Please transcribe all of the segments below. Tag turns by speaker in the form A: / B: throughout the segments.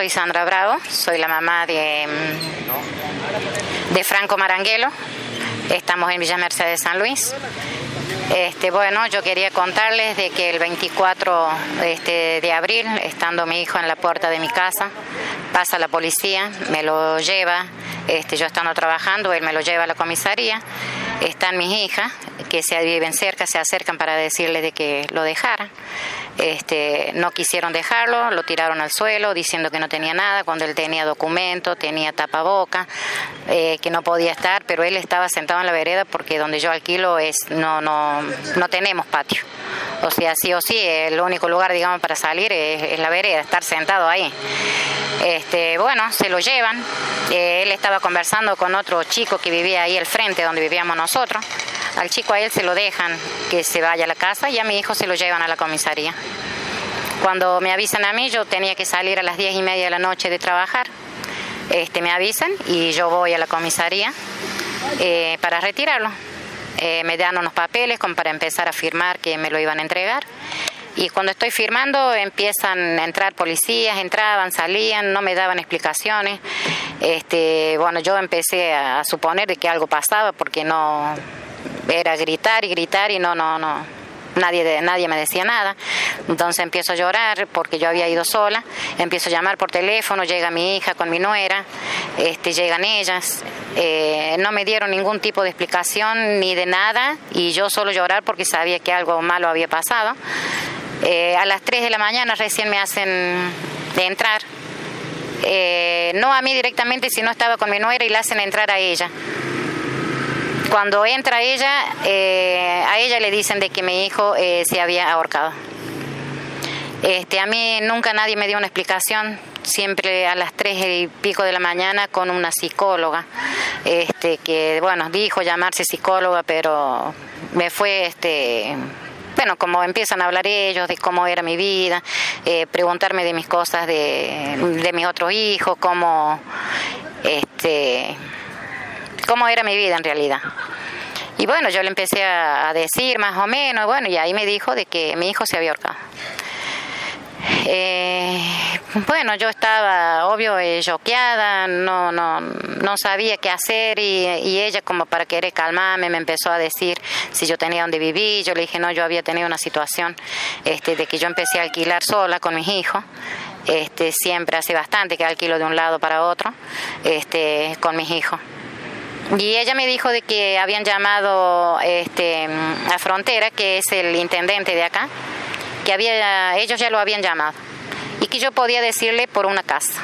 A: soy Sandra Bravo, soy la mamá de, mm, de Franco Maranguelo. Estamos en Villa Mercedes San Luis. Este, bueno, yo quería contarles de que el 24 este, de abril, estando mi hijo en la puerta de mi casa, pasa la policía, me lo lleva, este, yo estando trabajando, él me lo lleva a la comisaría, están mis hijas, que se viven cerca, se acercan para decirle de que lo dejara. Este, no quisieron dejarlo, lo tiraron al suelo diciendo que no tenía nada, cuando él tenía documento, tenía tapaboca, eh, que no podía estar, pero él estaba sentado en la vereda porque donde yo alquilo es no no no tenemos patio. O sea, sí o sí, el único lugar, digamos, para salir es, la vereda, estar sentado ahí. Este, bueno, se lo llevan. Eh, él estaba conversando con otro chico que vivía ahí al frente, donde vivíamos nosotros. Al chico a él se lo dejan que se vaya a la casa y a mi hijo se lo llevan a la comisaría. Cuando me avisan a mí, yo tenía que salir a las diez y media de la noche de trabajar. Este, me avisan y yo voy a la comisaría eh, para retirarlo. Eh, me dan unos papeles como para empezar a firmar que me lo iban a entregar. Y cuando estoy firmando empiezan a entrar policías, entraban, salían, no me daban explicaciones. Este, bueno, yo empecé a suponer que algo pasaba porque no era gritar y gritar y no, no, no, nadie, nadie me decía nada. Entonces empiezo a llorar porque yo había ido sola, empiezo a llamar por teléfono, llega mi hija con mi nuera, este, llegan ellas, eh, no me dieron ningún tipo de explicación ni de nada y yo solo llorar porque sabía que algo malo había pasado. Eh, a las 3 de la mañana recién me hacen de entrar, eh, no a mí directamente, sino estaba con mi nuera y la hacen entrar a ella. Cuando entra ella, eh, a ella le dicen de que mi hijo eh, se había ahorcado. Este, a mí nunca nadie me dio una explicación, siempre a las tres y pico de la mañana con una psicóloga, este, que bueno, dijo llamarse psicóloga, pero me fue este bueno, como empiezan a hablar ellos de cómo era mi vida, eh, preguntarme de mis cosas de, de mis otros hijos, cómo este cómo era mi vida en realidad. Y bueno, yo le empecé a, decir más o menos, bueno, y ahí me dijo de que mi hijo se había ahorcado. Eh, bueno, yo estaba, obvio, eh, choqueada, no, no, no sabía qué hacer y, ella como para querer calmarme me empezó a decir si yo tenía donde vivir. Yo le dije, no, yo había tenido una situación este, de que yo empecé a alquilar sola con mis hijos. Este, siempre hace bastante que alquilo de un lado para otro este, con mis hijos. Y ella me dijo de que habían llamado este, a Frontera, que es el intendente de acá, que había, ellos ya lo habían llamado y que yo podía decirle por una casa.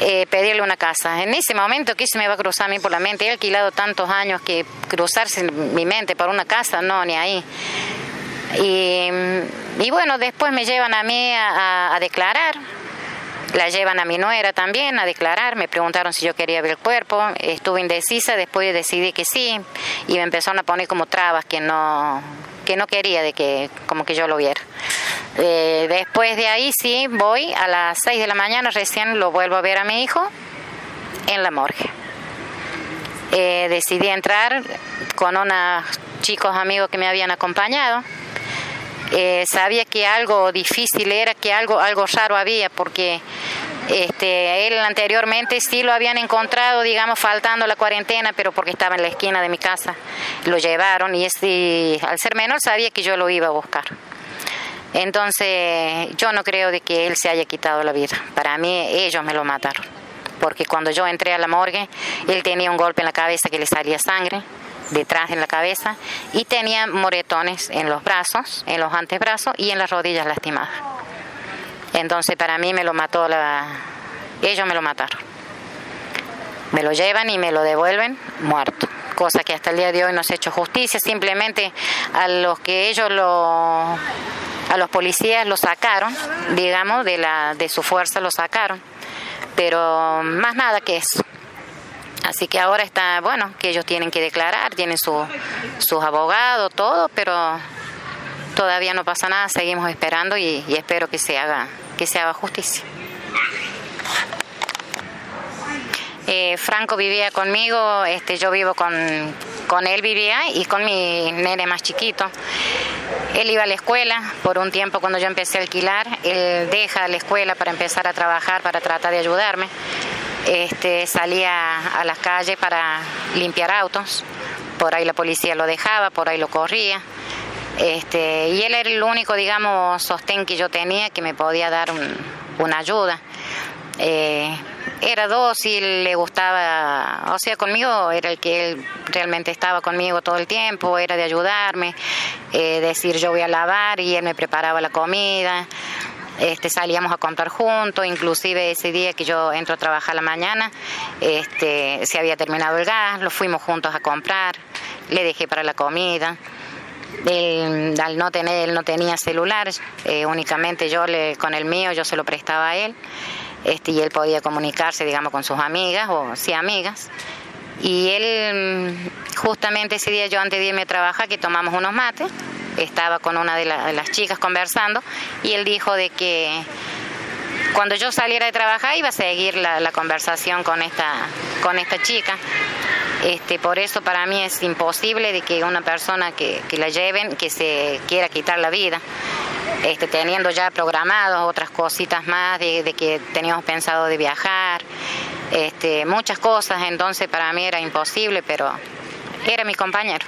A: Eh, pedirle una casa. En ese momento, ¿qué se me va a cruzar a mí por la mente? He alquilado tantos años que cruzarse mi mente por una casa, no, ni ahí. Y, bueno, después me llevan a mí a declarar la llevan a mi nuera también a declarar, me preguntaron si yo quería ver el cuerpo, estuve indecisa, después decidí que sí y me empezaron a poner como trabas que no que no quería de que como que yo lo viera. Eh, después de ahí sí voy a las 6 de la mañana recién lo vuelvo a ver a mi hijo en la morgue. Eh, decidí entrar con unos chicos amigos que me habían acompañado eh, sabía que algo difícil era, que algo, algo raro había, porque este, él anteriormente sí lo habían encontrado, digamos, faltando la cuarentena, pero porque estaba en la esquina de mi casa. Lo llevaron y, este, al ser menor sabía que yo lo iba a buscar. Entonces, yo no creo de que él se haya quitado la vida. Para mí, ellos me lo mataron. Porque cuando yo entré a la morgue, él tenía un golpe en la cabeza que le salía sangre detrás en la cabeza y tenía moretones en los brazos, en los antebrazos y en las rodillas lastimadas. Entonces para mí me lo mató la... Ellos me lo mataron. Me lo llevan y me lo devuelven muerto. Cosa que hasta el día de hoy no se ha hecho justicia. Simplemente a los que ellos lo... A los policías lo sacaron, digamos, de, la, de su fuerza lo sacaron. Pero más nada que eso. Así que ahora está, bueno, que ellos tienen que declarar, tienen su, sus abogados, todo, pero todavía no pasa nada, seguimos esperando y, espero que se haga, que se haga justicia. Eh, Franco vivía conmigo, este, yo vivo con, con él vivía y con mi nene más chiquito. Él iba a la escuela, por un tiempo cuando yo empecé a alquilar, él deja la escuela para empezar a trabajar, para tratar de ayudarme. Este, salía a las calles para limpiar autos, por ahí la policía lo dejaba, por ahí lo corría. Este, y él era el único, digamos, sostén que yo tenía que me podía dar una ayuda. Eh, era dócil, le gustaba, o sea, conmigo era el que él realmente estaba conmigo todo el tiempo, era de ayudarme, eh, decir yo voy a lavar y él me preparaba la comida. Este, salíamos a comprar juntos, inclusive ese día que yo entro a trabajar la mañana, este, se había terminado el gas, lo fuimos juntos a comprar, le dejé para la comida. Él, no tener, él no tenía celular, eh, únicamente yo le, con el mío yo se lo prestaba a él este, y él podía comunicarse, digamos, con sus amigas o sí amigas. Y él, justamente ese día yo antes de irme a trabajar, que tomamos unos mates, estaba con una de, las chicas conversando y él dijo de que cuando yo saliera de trabajar iba a seguir la, conversación con esta, con esta chica. Este, por eso para mí es imposible de que una persona que, la lleven, que se quiera quitar la vida. Este, teniendo ya programados otras cositas más de, que teníamos pensado de viajar, este, muchas cosas, entonces para mí era imposible, pero era mi compañero.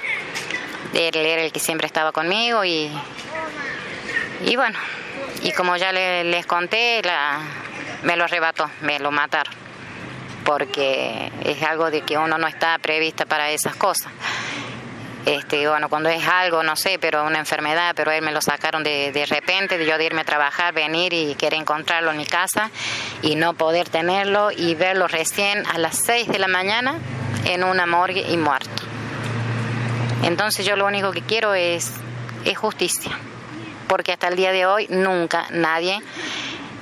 A: Él era el que siempre estaba conmigo y, y bueno, y como ya les, conté, me lo arrebató, me lo mataron, porque es algo de que uno no está prevista para esas cosas. Este, bueno, cuando es algo, no sé, pero una enfermedad, pero él me lo sacaron de, de repente, de yo de irme a trabajar, venir y querer encontrarlo en mi casa y no poder tenerlo y verlo recién a las 6 de la mañana en una morgue y muerto. Entonces yo lo único que quiero es, es justicia, porque hasta el día de hoy nunca nadie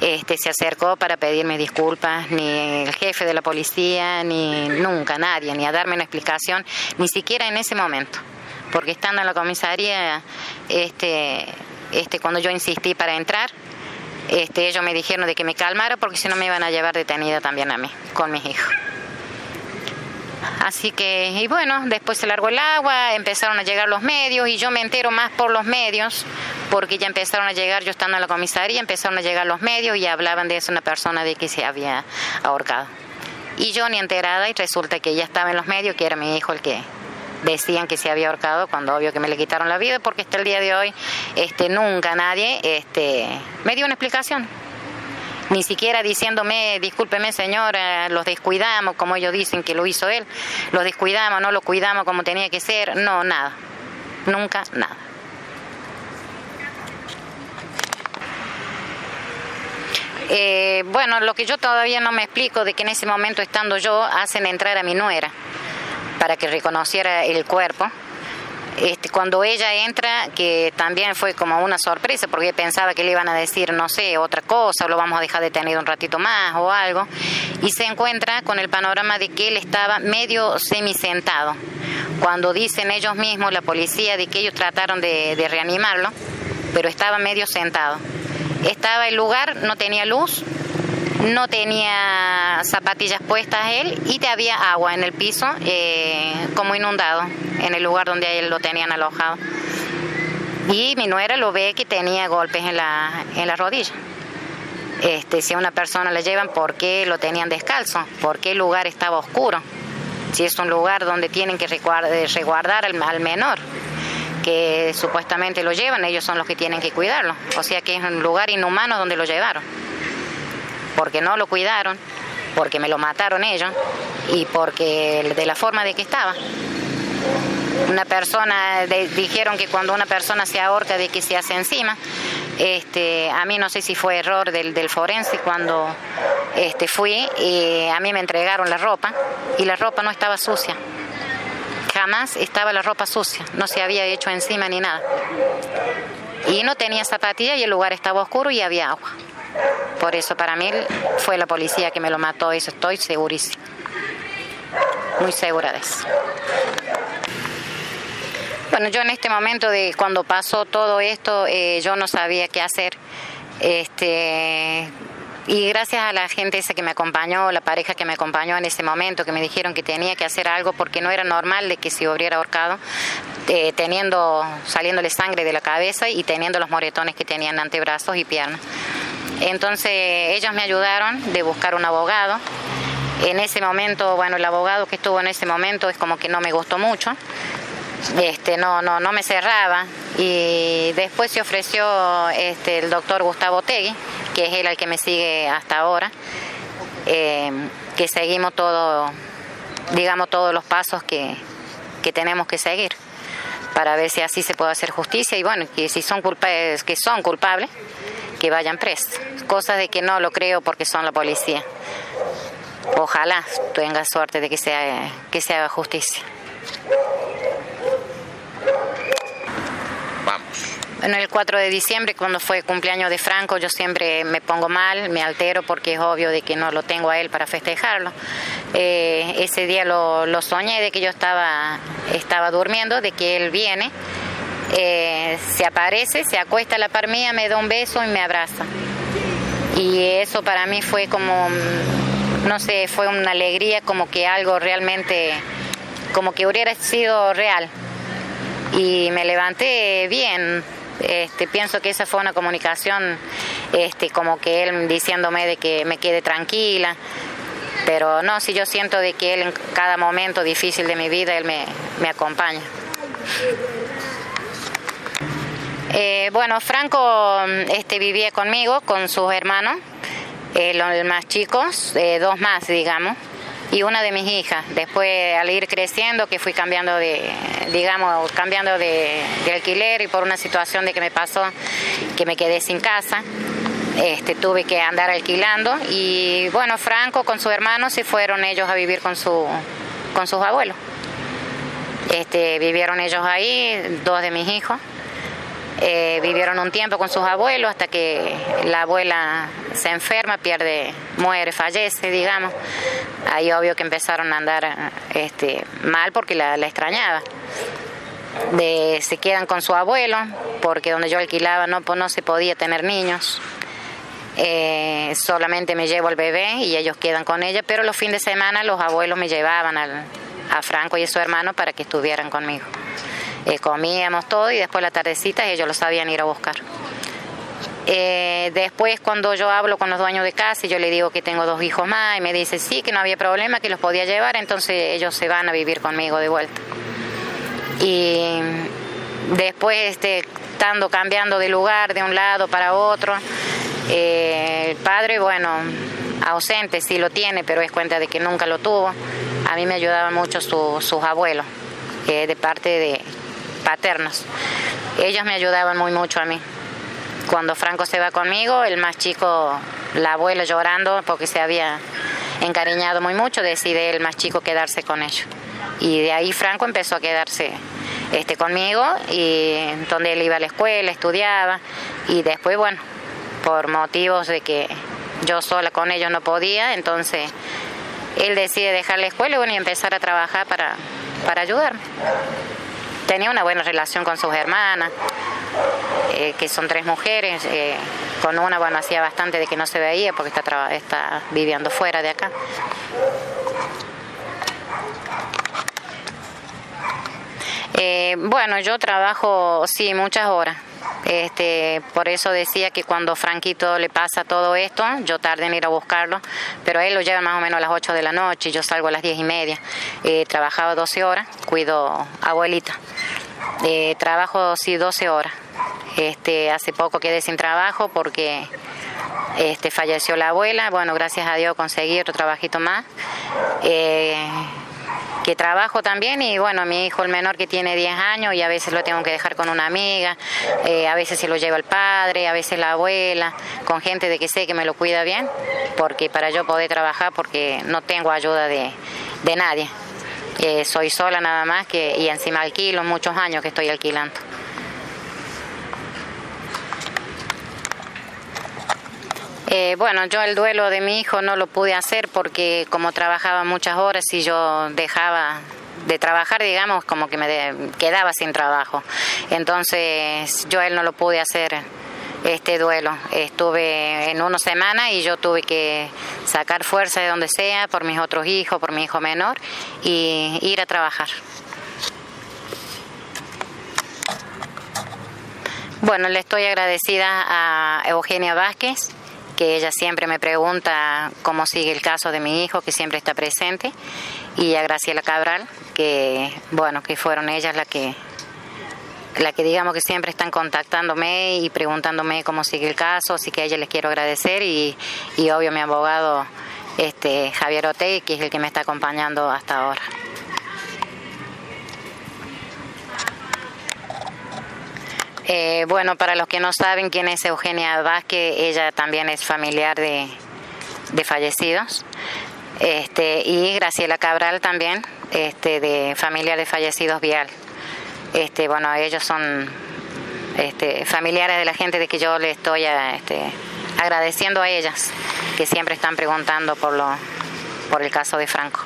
A: este, se acercó para pedirme disculpas, ni el jefe de la policía, ni nunca nadie, ni a darme una explicación, ni siquiera en ese momento, porque estando en la comisaría, este, este, cuando yo insistí para entrar, este, ellos me dijeron de que me calmara porque si no me iban a llevar detenida también a mí, con mis hijos. Así que, y bueno, después se largó el agua, empezaron a llegar los medios y yo me entero más por los medios, porque ya empezaron a llegar, yo estando en la comisaría, empezaron a llegar los medios y hablaban de eso una persona de que se había ahorcado. Y yo ni enterada y resulta que ya estaba en los medios, que era mi hijo el que decían que se había ahorcado cuando obvio que me le quitaron la vida porque hasta el día de hoy este nunca nadie este me dio una explicación ni siquiera diciéndome, discúlpeme señora, los descuidamos, como ellos dicen que lo hizo él, los descuidamos, no lo cuidamos como tenía que ser, no, nada, nunca nada. Eh, bueno, lo que yo todavía no me explico de que en ese momento estando yo hacen entrar a mi nuera para que reconociera el cuerpo este, cuando ella entra, que también fue como una sorpresa, porque pensaba que le iban a decir, no sé, otra cosa, o lo vamos a dejar detenido un ratito más o algo, y se encuentra con el panorama de que él estaba medio semisentado. Cuando dicen ellos mismos, la policía, de que ellos trataron de, reanimarlo, pero estaba medio sentado. Estaba el lugar, no tenía luz, no tenía zapatillas puestas él y te había agua en el piso eh, como inundado en el lugar donde lo tenían alojado. Y mi nuera lo ve que tenía golpes en la, en la rodilla. Este, si a una persona le llevan, ¿por qué lo tenían descalzo? ¿Por qué el lugar estaba oscuro? Si es un lugar donde tienen que resguardar al, al menor, que supuestamente lo llevan, ellos son los que tienen que cuidarlo. O sea que es un lugar inhumano donde lo llevaron porque no lo cuidaron, porque me lo mataron ellos y porque de la forma de que estaba. Una persona, dijeron que cuando una persona se ahorca de que se hace encima, este, a mí no sé si fue error del, forense cuando este, fui, y a mí me entregaron la ropa y la ropa no estaba sucia. Jamás estaba la ropa sucia, no se había hecho encima ni nada. Y no tenía zapatilla y el lugar estaba oscuro y había agua. Por eso para mí fue la policía que me lo mató, eso estoy segurísima. Muy segura de eso. Bueno, yo en este momento de cuando pasó todo esto, eh, yo no sabía qué hacer. Este, y gracias a la gente esa que me acompañó, la pareja que me acompañó en ese momento, que me dijeron que tenía que hacer algo porque no era normal de que se hubiera ahorcado, eh, teniendo, saliéndole sangre de la cabeza y teniendo los moretones que tenían antebrazos y piernas. Entonces ellos me ayudaron de buscar un abogado. En ese momento, bueno, el abogado que estuvo en ese momento es como que no me gustó mucho. Este, no, no, no me cerraba y después se ofreció este, el doctor Gustavo Tegui, que es él el que me sigue hasta ahora, eh, que seguimos todo, digamos, todos los pasos que, que tenemos que seguir para ver si así se puede hacer justicia y bueno, que si son culpables, que son culpables, que vayan presos. Cosas de que no lo creo porque son la policía. Ojalá tenga suerte de que, sea, que se haga justicia. En el 4 de diciembre, cuando fue cumpleaños de Franco, yo siempre me pongo mal, me altero porque es obvio de que no lo tengo a él para festejarlo. Eh, ese día lo, soñé de que yo estaba, estaba durmiendo, de que él viene, eh, se aparece, se acuesta a la par mía, me da un beso y me abraza. Y eso para mí fue como, no sé, fue una alegría, como que algo realmente, como que hubiera sido real. Y me levanté bien, este, pienso que esa fue una comunicación este, como que él diciéndome de que me quede tranquila. Pero no, si yo siento de que él en cada momento difícil de mi vida, él me, acompaña. Eh, bueno, Franco este, vivía conmigo, con sus hermanos, eh, los más chicos, eh, dos más, digamos y una de mis hijas. Después, al ir creciendo, que fui cambiando de, digamos, cambiando de, alquiler y por una situación de que me pasó, que me quedé sin casa, este, tuve que andar alquilando y bueno, Franco con su hermano se fueron ellos a vivir con, su, con sus abuelos. Este, vivieron ellos ahí, dos de mis hijos. Eh, vivieron un tiempo con sus abuelos hasta que la abuela se enferma, pierde, muere, fallece, digamos. Ahí obvio que empezaron a andar este, mal porque la, extrañaba. De, se quedan con su abuelo porque donde yo alquilaba no, se podía tener niños. Eh, solamente me llevo al bebé y ellos quedan con ella, pero los fines de semana los abuelos me llevaban a Franco y a su hermano para que estuvieran conmigo. Eh, comíamos todo y después la tardecita ellos lo sabían ir a buscar. Eh, después cuando yo hablo con los dueños de casa y yo le digo que tengo dos hijos más y me dice sí, que no había problema, que los podía llevar, entonces ellos se van a vivir conmigo de vuelta. Y después este, estando cambiando de lugar de un lado para otro, eh, el padre, bueno, ausente, sí lo tiene, pero es cuenta de que nunca lo tuvo. A mí me ayudaban mucho sus abuelos, de parte de, paternos. Ellos me ayudaban muy mucho a mí. Cuando Franco se va conmigo, el más chico, la abuela llorando porque se había encariñado muy mucho, decide el más chico quedarse con ellos. Y de ahí Franco empezó a quedarse este, conmigo y donde él iba a la escuela, estudiaba y después, bueno, por motivos de que yo sola con ellos no podía, entonces él decide dejar la escuela y, y empezar a trabajar para, para ayudarme tenía una buena relación con sus hermanas, eh, que son tres mujeres. Eh, con una, bueno, hacía bastante de que no se veía porque está, está viviendo fuera de acá. Eh, bueno, yo trabajo, sí, muchas horas. Este, por eso decía que cuando Franquito le pasa todo esto, yo tarde en ir a buscarlo, pero él lo lleva más o menos a las 8 de la noche y yo salgo a las 10 y media. He trabajado 12 horas, cuido abuelita. Eh, trabajo sí 12 horas. Este, hace poco quedé sin trabajo porque este, falleció la abuela. Bueno, gracias a Dios conseguí otro trabajito más. Eh, que trabajo también y bueno, mi hijo el menor que tiene 10 años y a veces lo tengo que dejar con una amiga, eh, a veces se lo lleva el padre, a veces la abuela, con gente de que sé que me lo cuida bien, porque para yo poder trabajar porque no tengo ayuda de, de nadie soy sola nada más que, y encima alquilo, muchos años que estoy alquilando. Eh, bueno, yo el duelo de mi hijo no lo pude hacer porque como trabajaba muchas horas y yo dejaba de trabajar, digamos, como que me quedaba sin trabajo. Entonces yo él no lo pude hacer este duelo. Estuve en una semana y yo tuve que sacar fuerza de donde sea por mis otros hijos, por mi hijo menor y ir a trabajar. Bueno, le estoy agradecida a Eugenia Vázquez, que ella siempre me pregunta cómo sigue el caso de mi hijo, que siempre está presente, y a Graciela Cabral, que bueno, que fueron ellas las que la que digamos que siempre están contactándome y preguntándome cómo sigue el caso, así que a ella les quiero agradecer y, y obvio mi abogado este Javier Otey, que es el que me está acompañando hasta ahora. Eh, bueno, para los que no saben quién es Eugenia Vázquez, ella también es familiar de, fallecidos. Este, y Graciela Cabral también, este, de familia de fallecidos Vial. Este, bueno, ellos son este, familiares de la gente de que yo le estoy este, agradeciendo a ellas, que siempre están preguntando por, lo, por el caso de Franco.